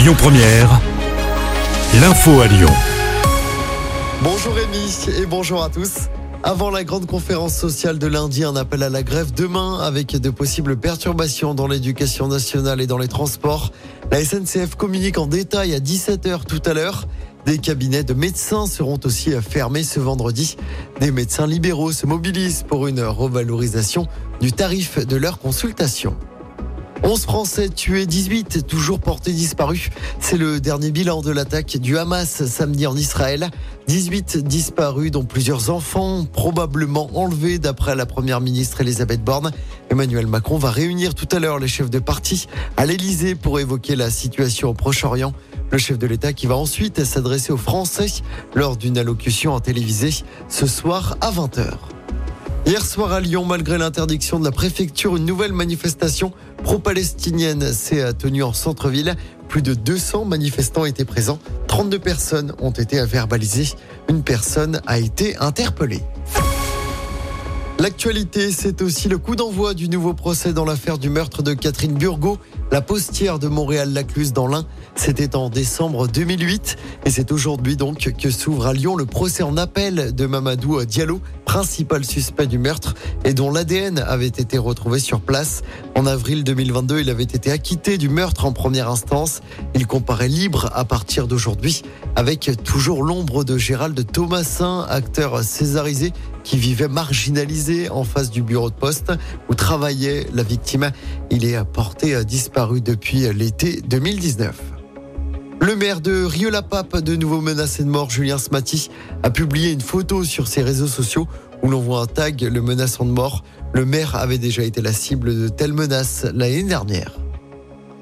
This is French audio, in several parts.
Lyon Première, l'info à Lyon. Bonjour Rémi et bonjour à tous. Avant la grande conférence sociale de lundi, un appel à la grève demain avec de possibles perturbations dans l'éducation nationale et dans les transports. La SNCF communique en détail à 17h tout à l'heure. Des cabinets de médecins seront aussi fermés ce vendredi. Des médecins libéraux se mobilisent pour une revalorisation du tarif de leur consultation. 11 Français tués, 18 toujours portés disparus. C'est le dernier bilan de l'attaque du Hamas samedi en Israël. 18 disparus, dont plusieurs enfants, probablement enlevés d'après la première ministre Elisabeth Borne. Emmanuel Macron va réunir tout à l'heure les chefs de parti à l'Elysée pour évoquer la situation au Proche-Orient. Le chef de l'État qui va ensuite s'adresser aux Français lors d'une allocution en télévisée ce soir à 20h. Hier soir à Lyon, malgré l'interdiction de la préfecture, une nouvelle manifestation pro-palestinienne s'est tenue en centre-ville. Plus de 200 manifestants étaient présents. 32 personnes ont été verbalisées. Une personne a été interpellée. L'actualité, c'est aussi le coup d'envoi du nouveau procès dans l'affaire du meurtre de Catherine Burgot, la postière de Montréal-Lacluse dans l'Ain. C'était en décembre 2008 et c'est aujourd'hui donc que s'ouvre à Lyon le procès en appel de Mamadou Diallo, principal suspect du meurtre et dont l'ADN avait été retrouvé sur place. En avril 2022, il avait été acquitté du meurtre en première instance. Il comparaît libre à partir d'aujourd'hui avec toujours l'ombre de Gérald Thomasin, acteur césarisé qui vivait marginalisé en face du bureau de poste où travaillait la victime. Il est porté disparu depuis l'été 2019. Le maire de Rieux-la-Pape, de nouveau menacé de mort, Julien Smati, a publié une photo sur ses réseaux sociaux où l'on voit un tag le menaçant de mort. Le maire avait déjà été la cible de telles menaces l'année dernière.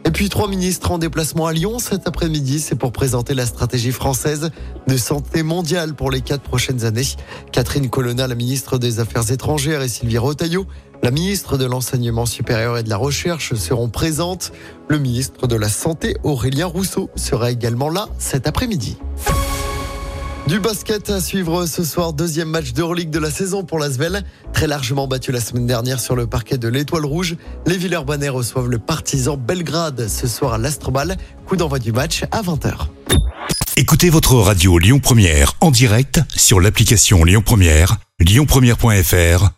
Et puis trois ministres en déplacement à Lyon cet après-midi, c'est pour présenter la stratégie française de santé mondiale pour les quatre prochaines années. Catherine Colonna, la ministre des Affaires étrangères, et Sylvie Rotaillot, la ministre de l'Enseignement supérieur et de la Recherche seront présentes. Le ministre de la Santé, Aurélien Rousseau, sera également là cet après-midi. Du basket à suivre ce soir, deuxième match d'Euroleague de la saison pour l'Asvel. Très largement battu la semaine dernière sur le parquet de l'Étoile Rouge. Les Villeurbanais reçoivent le partisan Belgrade ce soir à l'Astrobal. Coup d'envoi du match à 20h. Écoutez votre radio Lyon Première en direct sur l'application Lyon Première, lyonpremière.fr